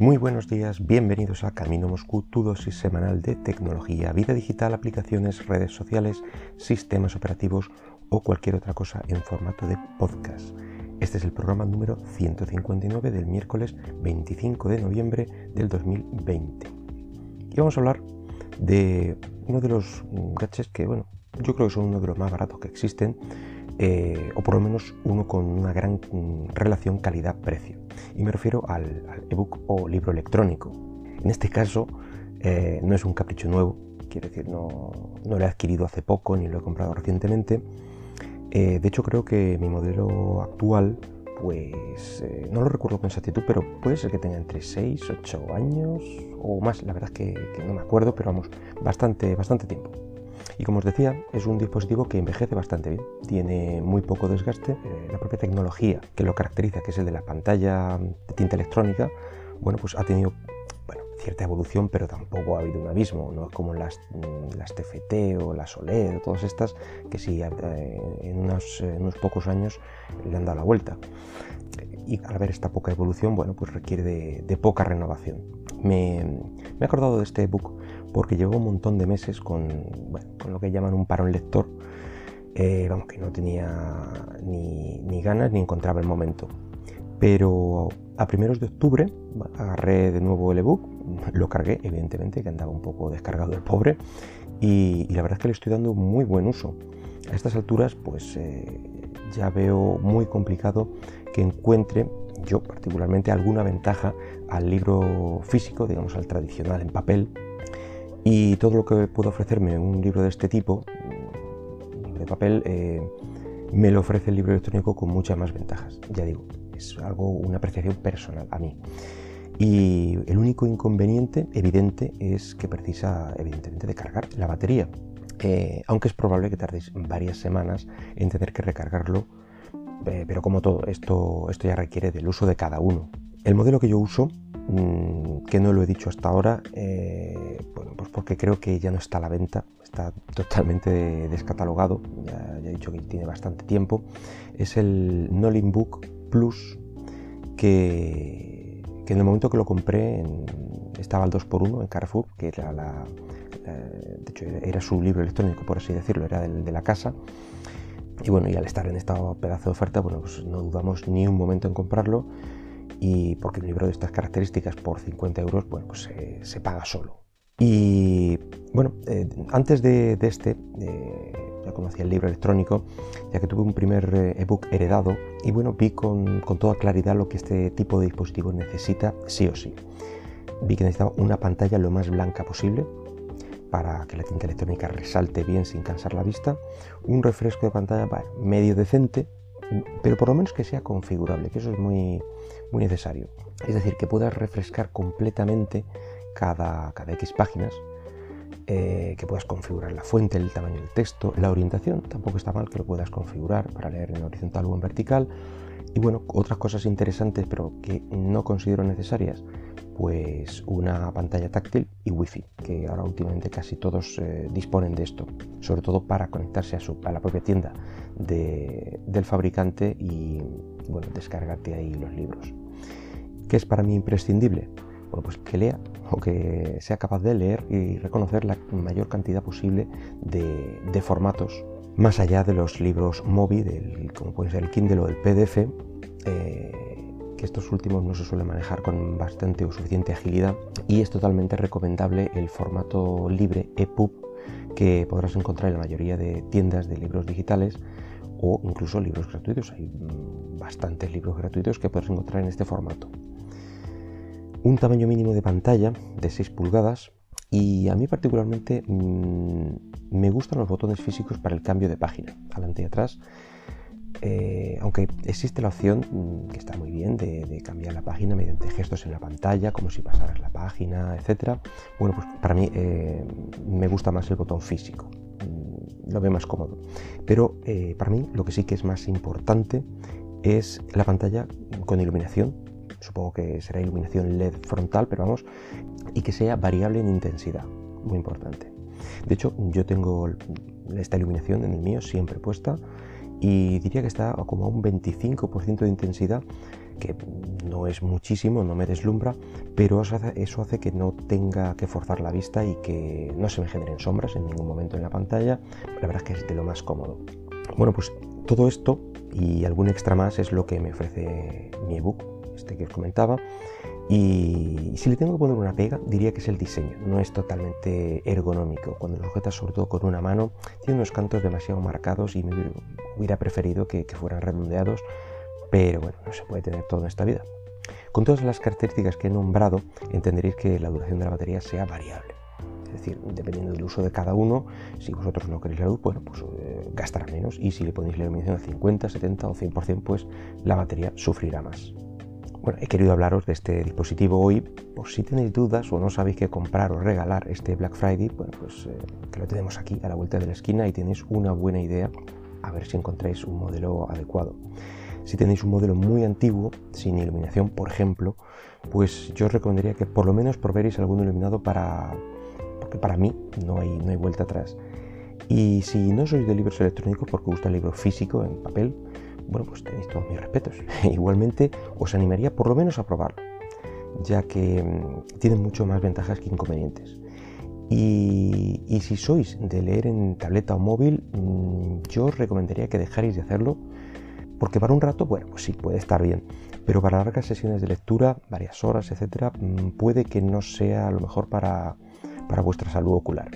Muy buenos días, bienvenidos a Camino Moscú, tu dosis semanal de tecnología, vida digital, aplicaciones, redes sociales, sistemas operativos o cualquier otra cosa en formato de podcast. Este es el programa número 159 del miércoles 25 de noviembre del 2020. Y vamos a hablar de uno de los gadgets que, bueno, yo creo que son uno de los más baratos que existen, eh, o por lo menos uno con una gran relación calidad-precio. Y me refiero al, ebook o libro electrónico. En este caso, eh, no es un capricho nuevo, quiero decir, no, no, lo he adquirido hace poco ni lo he comprado recientemente. Eh, de hecho, creo que mi modelo actual, pues no lo recuerdo con exactitud, pero puede ser que tenga entre 6, 8 años o más. La verdad es que, que no me acuerdo, pero vamos, bastante, bastante tiempo. Y como os decía, es un dispositivo que envejece bastante bien, tiene muy poco desgaste. Eh, la propia tecnología que lo caracteriza, que es el de la pantalla de tinta electrónica, bueno, pues ha tenido cierta evolución, pero tampoco ha habido un abismo, no es como las, mm, TFT o las OLED, todas estas, que sí, eh, en unos, pocos años le han dado la vuelta. Y al ver esta poca evolución, bueno, pues requiere de, poca renovación. Me, he acordado de este ebook porque llevo un montón de meses con, con lo que llaman un parón lector, eh, vamos, que no tenía ni, ganas ni encontraba el momento. Pero a primeros de octubre agarré de nuevo el ebook, lo cargué, evidentemente, que andaba un poco descargado el pobre, y, la verdad es que le estoy dando muy buen uso. A estas alturas, pues eh, ya veo muy complicado que encuentre yo particularmente alguna ventaja al libro físico, digamos al tradicional en papel, y todo lo que puede ofrecerme un libro de este tipo, de papel, eh, me lo ofrece el libro electrónico con muchas más ventajas. Ya digo, es algo, una apreciación personal a mí. Y el único inconveniente evidente es que precisa, evidentemente, de cargar la batería. Eh, aunque es probable que tardéis varias semanas en tener que recargarlo, eh, pero como todo, esto, esto ya requiere del uso de cada uno. El modelo que yo uso Mm, que no lo he dicho hasta ahora, eh, bueno, pues porque creo que ya no está a la venta, está totalmente descatalogado, ya, he dicho que tiene bastante tiempo, es el Nolin Book Plus, que, en el momento que lo compré estaba al 2x1 en Carrefour, que era la, de hecho era su libro electrónico, por así decirlo, era del, de la casa, y bueno, y al estar en esta pedazo de oferta, bueno, pues no dudamos ni un momento en comprarlo, y porque un libro de estas características por 50 euros, bueno, pues se paga solo. Y bueno, eh, antes de, este, ya conocía el libro electrónico, ya que tuve un primer eh, ebook heredado y bueno, vi con, con, toda claridad lo que este tipo de dispositivo necesita sí o sí. Vi que necesitaba una pantalla lo más blanca posible para que la tinta electrónica resalte bien sin cansar la vista, un refresco de pantalla medio decente, pero por lo menos que sea configurable, que eso es muy, muy necesario. Es decir, que puedas refrescar completamente cada, cada X páginas, eh, que puedas configurar la fuente, el tamaño del texto, la orientación, tampoco está mal que lo puedas configurar para leer en horizontal o en vertical. Y bueno, otras cosas interesantes pero que no considero necesarias, pues una pantalla táctil y wifi, que ahora últimamente casi todos eh, disponen de esto, sobre todo para conectarse a, su, a la propia tienda del fabricante y bueno, descargarte ahí los libros. ¿Qué es para mí imprescindible? Bueno, pues que lea o que sea capaz de leer y reconocer la mayor cantidad posible de, formatos, más allá de los libros móvil, como puede ser el Kindle o el PDF, eh, que estos últimos no se suelen manejar con bastante o suficiente agilidad y es totalmente recomendable el formato libre EPUB que podrás encontrar en la mayoría de tiendas de libros digitales o incluso libros gratuitos. Hay mm, bastantes libros gratuitos que puedes encontrar en este formato. Un tamaño mínimo de pantalla de 6 pulgadas y a mí particularmente mm, me gustan los botones físicos para el cambio de página, adelante y atrás. Eh, aunque existe la opción, mm, que está muy bien, de, cambiar la página mediante gestos en la pantalla, como si pasaras la página, etc. Bueno, pues para mí eh, me gusta más el botón físico, mm, lo veo más cómodo. Pero eh, para mí lo que sí que es más importante es la pantalla con iluminación. Supongo que será iluminación LED frontal, pero vamos, y que sea variable en intensidad, muy importante. De hecho, yo tengo esta iluminación en el mío siempre puesta y diría que está como a un 25% de intensidad, que no es muchísimo, no me deslumbra, pero eso hace, que no tenga que forzar la vista y que no se me generen sombras en ningún momento en la pantalla. La verdad es que es de lo más cómodo. Bueno, pues todo esto y algún extra más es lo que me ofrece mi ebook, este que os comentaba. Y si le tengo que poner una pega, diría que es el diseño. No es totalmente ergonómico. Cuando lo sujetas sobre todo con una mano, tiene unos cantos demasiado marcados y me hubiera preferido que, fueran redondeados. Pero bueno, no se puede tener todo en esta vida. Con todas las características que he nombrado, entenderéis que la duración de la batería sea variable. Es decir, dependiendo del uso de cada uno, si vosotros no queréis la luz, bueno, pues eh, gastará menos. Y si le ponéis la iluminación al 50, 70 o 100%, pues la batería sufrirá más. Bueno, he querido hablaros de este dispositivo hoy, por si tenéis dudas o no sabéis qué comprar o regalar este Black Friday, pues eh, que lo tenemos aquí a la vuelta de la esquina y tenéis una buena idea a ver si encontráis un modelo adecuado. Si tenéis un modelo muy antiguo, sin iluminación, por ejemplo, pues yo os recomendaría que por lo menos probaréis algún iluminado para... porque para mí no hay, no hay vuelta atrás. Y si no sois de libros electrónicos porque gusta el libro físico en papel, bueno, pues tenéis todos mis respetos. Igualmente os animaría por lo menos a probarlo, ya que mm, tiene mucho más ventajas que inconvenientes. Y, si sois de leer en tableta o móvil, mm, yo os recomendaría que dejarais de hacerlo, porque para un rato, bueno, pues sí, puede estar bien, pero para largas sesiones de lectura, varias horas, etcétera, mm, puede que no sea lo mejor para, para vuestra salud ocular.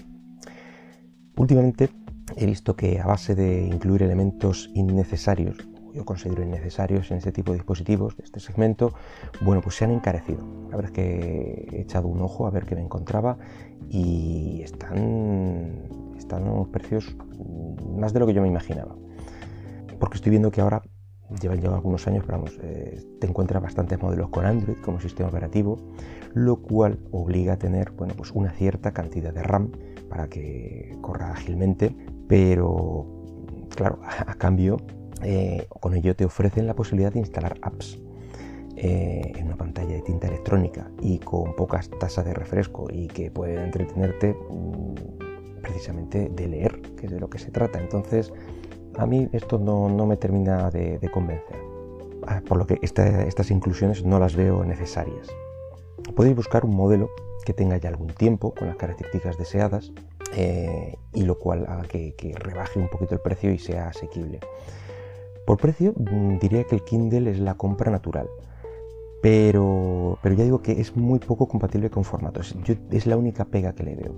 Últimamente he visto que a base de incluir elementos innecesarios yo considero innecesarios en este tipo de dispositivos de este segmento, bueno, pues se han encarecido. La verdad es que he echado un ojo a ver qué me encontraba y están, están a precios más de lo que yo me imaginaba. Porque estoy viendo que ahora llevan ya algunos años, pero vamos, eh, te encuentras bastantes modelos con Android como sistema operativo, lo cual obliga a tener bueno, pues una cierta cantidad de RAM para que corra ágilmente, pero claro, a cambio eh, con ello te ofrecen la posibilidad de instalar apps eh, en una pantalla de tinta electrónica y con pocas tasas de refresco y que pueden entretenerte mm, precisamente de leer, que es de lo que se trata. Entonces, a mí esto no, me termina de, convencer, ah, por lo que estas inclusiones no las veo necesarias. Podéis buscar un modelo que tenga ya algún tiempo con las características deseadas eh, y lo cual haga que rebaje un poquito el precio y sea asequible. Por precio mm, diría que el Kindle es la compra natural, pero, pero ya digo que es muy poco compatible con formatos. es la única pega que le veo.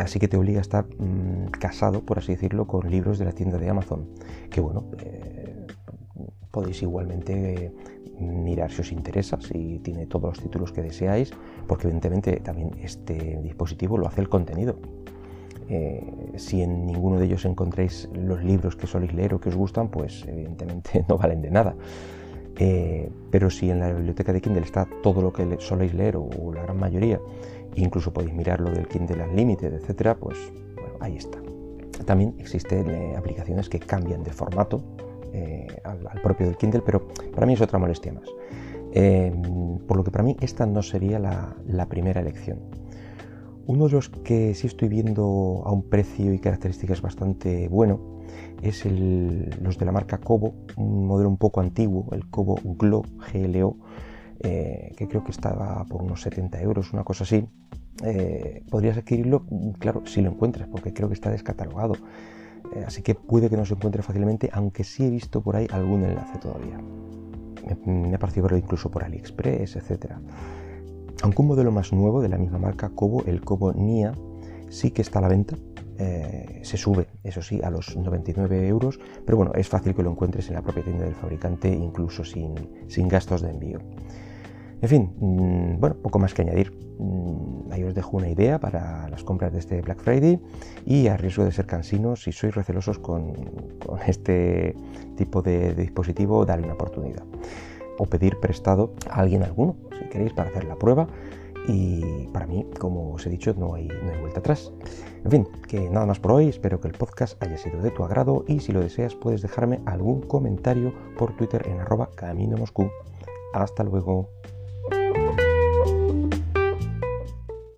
Así que te obliga a estar mm, casado, por así decirlo, con libros de la tienda de Amazon. Que bueno, eh, podéis igualmente mirar si os interesa, si tiene todos los títulos que deseáis, porque evidentemente también este dispositivo lo hace el contenido. Eh, si en ninguno de ellos encontréis los libros que soléis leer o que os gustan, pues evidentemente no valen de nada. Eh, pero si en la biblioteca de Kindle está todo lo que soléis leer o, la gran mayoría, incluso podéis mirar lo del Kindle Unlimited, etcétera, pues bueno, ahí está. También existen eh, aplicaciones que cambian de formato al, propio del Kindle, pero para mí es otra molestia más. por lo que para mí esta no sería la primera elección. Uno de los que sí estoy viendo a un precio y características bastante bueno es los de la marca Kobo, un modelo un poco antiguo, el Kobo Glo GLO, eh, que creo que estaba por unos 70 euros, una cosa así. Eh, podrías adquirirlo, claro, si lo encuentras, porque creo que está descatalogado. Eh, así que puede que no se encuentre fácilmente, aunque sí he visto por ahí algún enlace todavía. Me, me ha parecido verlo incluso por AliExpress, etcétera. Aunque un modelo más nuevo de la misma marca Kobo, el Kobo Nia, sí que está a la venta. Eh, se sube, eso sí, a los 99 euros, pero bueno, es fácil que lo encuentres en la propia tienda del fabricante, incluso sin, gastos de envío. En fin, mm, bueno, poco más que añadir. Mm, ahí os dejo una idea para las compras de este Black Friday y a riesgo de ser cansinos, si sois recelosos con, este tipo de, de dispositivo, dale una oportunidad o pedir prestado a alguien alguno, si queréis, para hacer la prueba. Y para mí, como os he dicho, no hay, no hay vuelta atrás. En fin, que nada más por hoy. Espero que el podcast haya sido de tu agrado y si lo deseas puedes dejarme algún comentario por Twitter en arroba camino Moscú. Hasta luego.